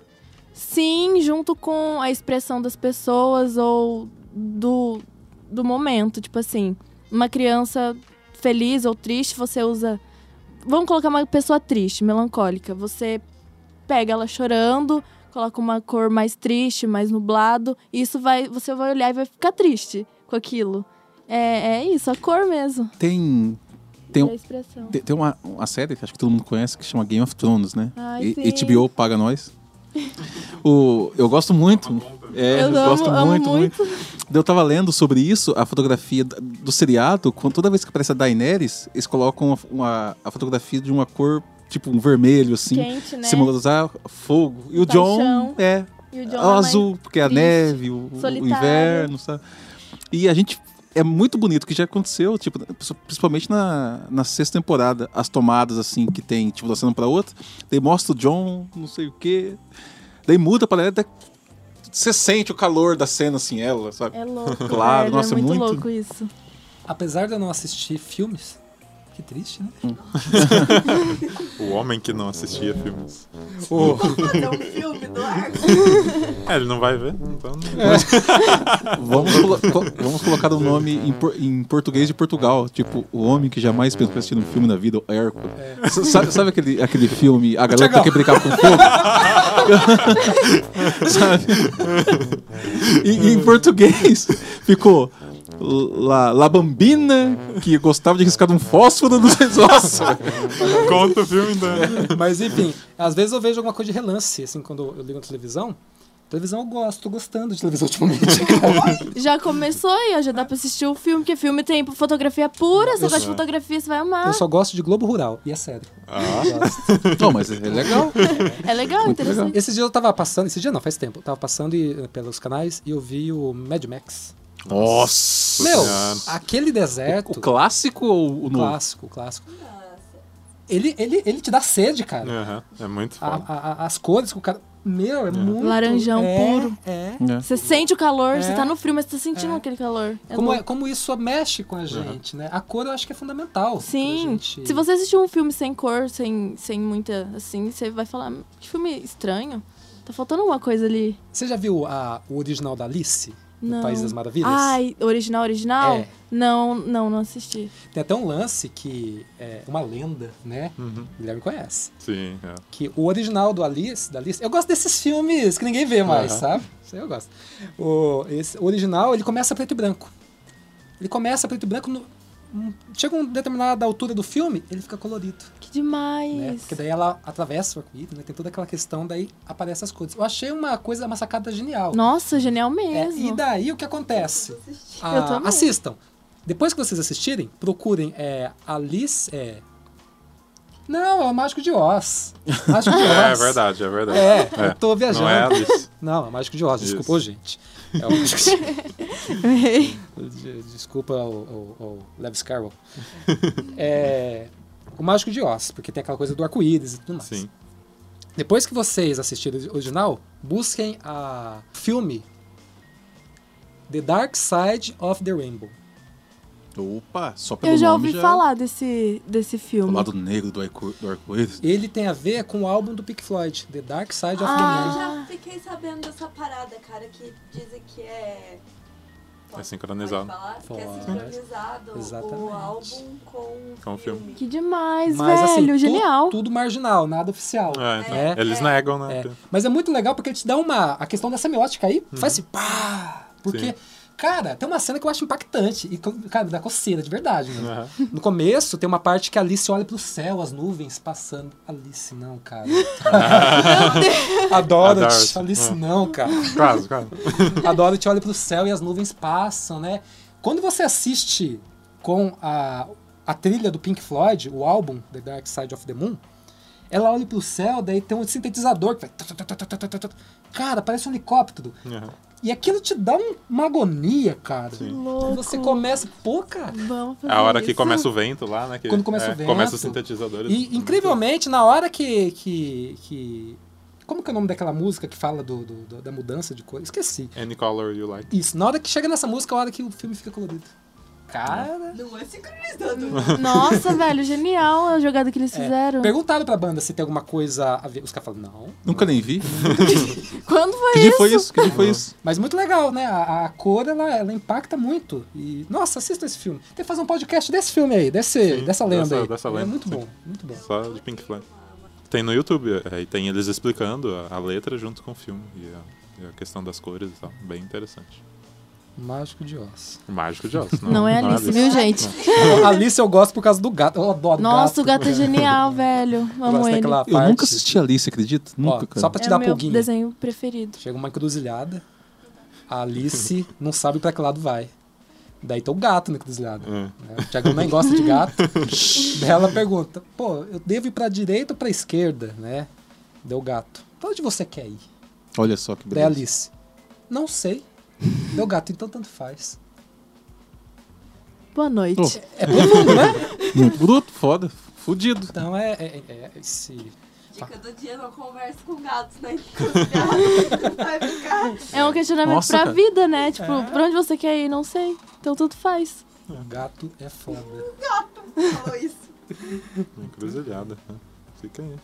Sim, junto com a expressão das pessoas ou do, do momento. Tipo assim, uma criança feliz ou triste, você usa. Vamos colocar uma pessoa triste, melancólica. Você pega ela chorando, coloca uma cor mais triste, mais nublado, e isso vai. Você vai olhar e vai ficar triste com aquilo. É, é isso, a cor mesmo. Tem, tem, É expressão. tem, tem uma, uma série que acho que todo mundo conhece que chama Game of Thrones, né? Ai, E-. HBO paga nós. O, eu gosto muito. É, Eu eu, amo- gosto muito, muito. muito. Eu tava lendo sobre isso, a fotografia do seriado, quando toda vez que aparece a Daenerys, eles colocam uma, uma- a fotografia de uma cor tipo um vermelho, assim. Quente, né? Simbolizar fogo. E o John Paixão. é E o John é azul, porque é a neve, o, o inverno, sabe? E a gente. É muito bonito que já aconteceu, tipo, principalmente na, na sexta temporada, as tomadas assim que tem, tipo, da cena pra outra, daí mostra o John, não sei o quê. Daí muda pra ela, você sente o calor da cena, assim, ela, sabe? É louco. Claro, velho, nossa, é muito, muito- louco isso. Apesar de eu não assistir filmes, que triste, né? O homem que não assistia filmes. O- um filme do. É, ele não vai ver, então. Vamos, colo- co- vamos colocar o nome em, por- em português de Portugal, tipo, o homem que jamais pensou em assistir um filme na vida, o Hércules. S- Sabe, sabe aquele, aquele filme, A Garota Tiagão. que Brincava com Fogo? sabe? E, e em português ficou La, La Bambina, que gostava de riscar um fósforo nos negócios. Conta o filme da. Mas enfim, às vezes eu vejo alguma coisa de relance, assim, quando eu ligo a televisão. Televisão eu gosto, tô gostando de televisão ultimamente. Já começou aí, já dá pra assistir o filme, porque filme tem fotografia pura, você Eu gosta de fotografia, você vai amar. eu só gosto de Globo Rural, e é sério. Ah. Não, mas é legal. É legal, Muito interessante. Esse dia eu tava passando, esse dia não, faz tempo. Eu tava passando e- pelos canais e eu vi o Mad Max. Nossa! Meu, aquele deserto. O clássico ou o novo? clássico, o clássico. Ele, ele, ele te dá sede, cara. aham, É muito A- foda. a- a- as cores que o cara. Meu, é muito. Laranjão é, puro. É. É. Você sente o calor, É. você tá no frio, mas você tá sentindo É. aquele calor. É Como, é, como isso mexe com a gente, né? A cor eu acho que é fundamental. pra Sim. gente- Se você assistir um filme sem cor, sem, sem muita, assim, você vai falar, que filme estranho. Tá faltando uma coisa ali. Você já viu a- o original da Alice? No Não. País das Maravilhas? Ai, original, original? É. Não, não, não assisti. Tem até um lance que é uma lenda, né? Uhum. O Guilherme conhece. Sim, é. Que o original do Alice, da Alice, eu gosto desses filmes que ninguém vê mais, Aham. sabe? Isso aí eu gosto. O, esse, o original, ele começa preto e branco. Ele começa preto e branco, no, chega uma determinada altura do filme, ele fica colorido. Que demais. Né? Porque daí ela atravessa o arco-íris, né? Tem toda aquela questão, daí aparecem as cores. Eu achei uma coisa, uma sacada genial. Nossa, genial É, mesmo. e daí o que acontece? Ah, Eu também. assistam. Depois que vocês assistirem, procurem é, Alice. É... Não, é o Mágico de Oz. Mágico de Oz. É verdade, é verdade. É, eu tô viajando. Não é Alice. Não, é o Mágico de Oz, Isso. desculpa, gente. É o Mágico de... Eu errei. De- Desculpa o, o, o Lewis Carroll. É, o Mágico de Oz, porque tem aquela coisa do arco-íris e tudo mais. Sim. Depois que vocês assistirem o original, busquem a filme The Dark Side of the Rainbow. Opa, só pelo Eu já nome ouvi falar desse, desse O filme. lado negro do arco- do arco-íris. Ele tem a ver com o álbum do Pink Floyd, The Dark Side of Eu the Ah. Moon. já fiquei sabendo dessa parada, cara, que dizem que é. É sincronizado. Falar? Que é sincronizado Exatamente. o álbum com o Com o filme. filme. Que demais, Mas assim, velho. tu- Genial. tudo marginal, nada oficial. É, então, É. Eles negam, né? É. Mas é muito legal porque ele te dá uma. A questão da semiótica aí Uhum. faz assim, pá! Porque, Sim. Cara, tem uma cena que eu acho impactante. E, cara, dá coceira, de verdade. Aham. No começo, tem uma parte que a Alice olha pro céu, as nuvens passando. Alice, não, cara. a A Dorothy. Dorothy. Alice, Ah. não, cara. Quase, quase. A Dorothy olha pro céu e as nuvens passam, né? Quando você assiste com a, a trilha do Pink Floyd, o álbum The Dark Side of the Moon, ela olha pro céu, daí tem um sintetizador que vai... Cara, parece um helicóptero. Aham. E aquilo te dá um- uma agonia, cara. Sim. Louco. Você começa... Pô, cara... Vamos fazer É a hora que isso. começa o vento lá, né? que- Quando começa é, o vento. Começa os sintetizadores. E, incrivelmente, na hora que... que, que como que é o nome daquela música que fala do, do- do- da mudança de cor? Esqueci. Any color you like. Isso, na hora que chega nessa música, é a hora que o filme fica colorido. Cara... Não é sincronizado. Nossa, velho, genial a jogada que eles É, fizeram. Perguntaram pra banda se tem alguma coisa a ver. Os caras falaram, não. Nunca nem vi. Quando foi Que isso? foi isso? Que dia foi isso? Mas muito legal, né? A, a cor, ela, ela impacta muito. E, nossa, assista esse filme. Tem que fazer um podcast desse filme aí, desse, Sim, dessa lenda dessa- aí. dessa É lenda, muito sim. bom, muito bom. Só de Pink Floyd. Tem no YouTube, é, e tem eles explicando a, a letra junto com o filme. E a, e a questão das cores e tal. Bem interessante. Mágico de Oz. Mágico de Oz. Não é Alice, viu, gente? Alice eu gosto por causa do gato. Eu adoro Nossa, o gato. gato é genial, velho. Amo ele. daquela Eu parte. nunca assisti Alice, acredita? Nunca, cara. só pra te É dar o meu pulguinha. desenho preferido. Chega uma encruzilhada. A Alice não sabe pra que lado vai. Daí tem o gato encruzilhada. É. né? O Tiagão nem gosta de gato. Daí ela pergunta, pô, eu devo ir pra direita ou pra esquerda, né? Deu gato. Pra onde você quer ir? Olha só que Daí beleza. Alice. Não sei. Deu gato, então tanto faz. Boa noite. É profundo, né? Muito bruto, foda, fudido. Então é, é- é esse. Dica do dia, não converse com gatos na ficar. É um questionamento Nossa, pra cara. vida, né? Tipo, É. pra onde você quer ir? Não sei. Então tudo faz. O gato é foda. Falou isso. Encruzilhada. né? Fica aí.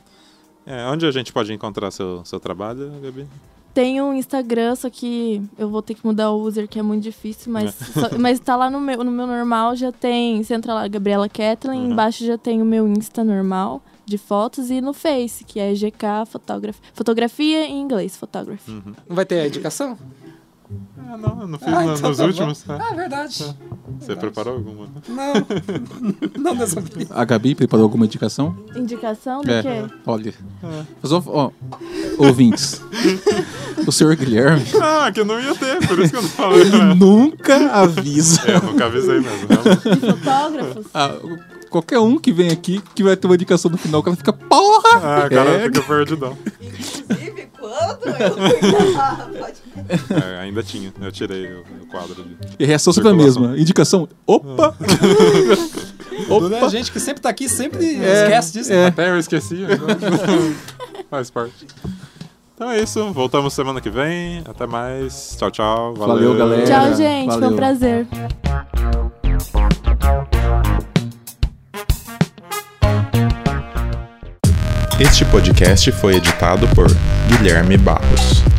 É, onde a gente pode encontrar seu, seu trabalho, Gabi? Tem um Instagram, só que eu vou ter que mudar o user, que é muito difícil, mas, só- mas tá lá no meu, no meu normal, já tem. Você entra lá, Gabriela Ketlin, Uhum. embaixo já tem o meu Insta normal de fotos e no Face, que é GK Photography. Fotografia em inglês, photography. Uhum. Não vai ter a indicação? Ah, não, eu não fiz Ah, no- então nos tá últimos. né? Ah, é verdade. Você preparou alguma? Não. Não dessa vez. A Gabi preparou alguma indicação? Indicação do É. quê? Olha. Mas, ó, ó, ouvintes. o senhor Guilherme Ah, que não ia ter, por isso que eu não falei. ele né? nunca avisa É, eu nunca avisei mesmo. fotógrafos? a- qualquer um que vem aqui que vai ter uma indicação no final. O cara fica, porra! Ah, cara, É. fica perdidão. Eu gravar, pode É, ainda tinha, eu tirei o, o quadro de. E a reação sempre é a mesma. Indicação, opa! Opa! a gente que sempre tá aqui, sempre É, esquece disso. é. Até eu esqueci. Faz parte. Então é isso, voltamos semana que vem. Até mais. Tchau, tchau. Valeu, Valeu, galera. Tchau, gente. Foi valeu. um prazer. Este podcast foi editado por Guilherme Barros.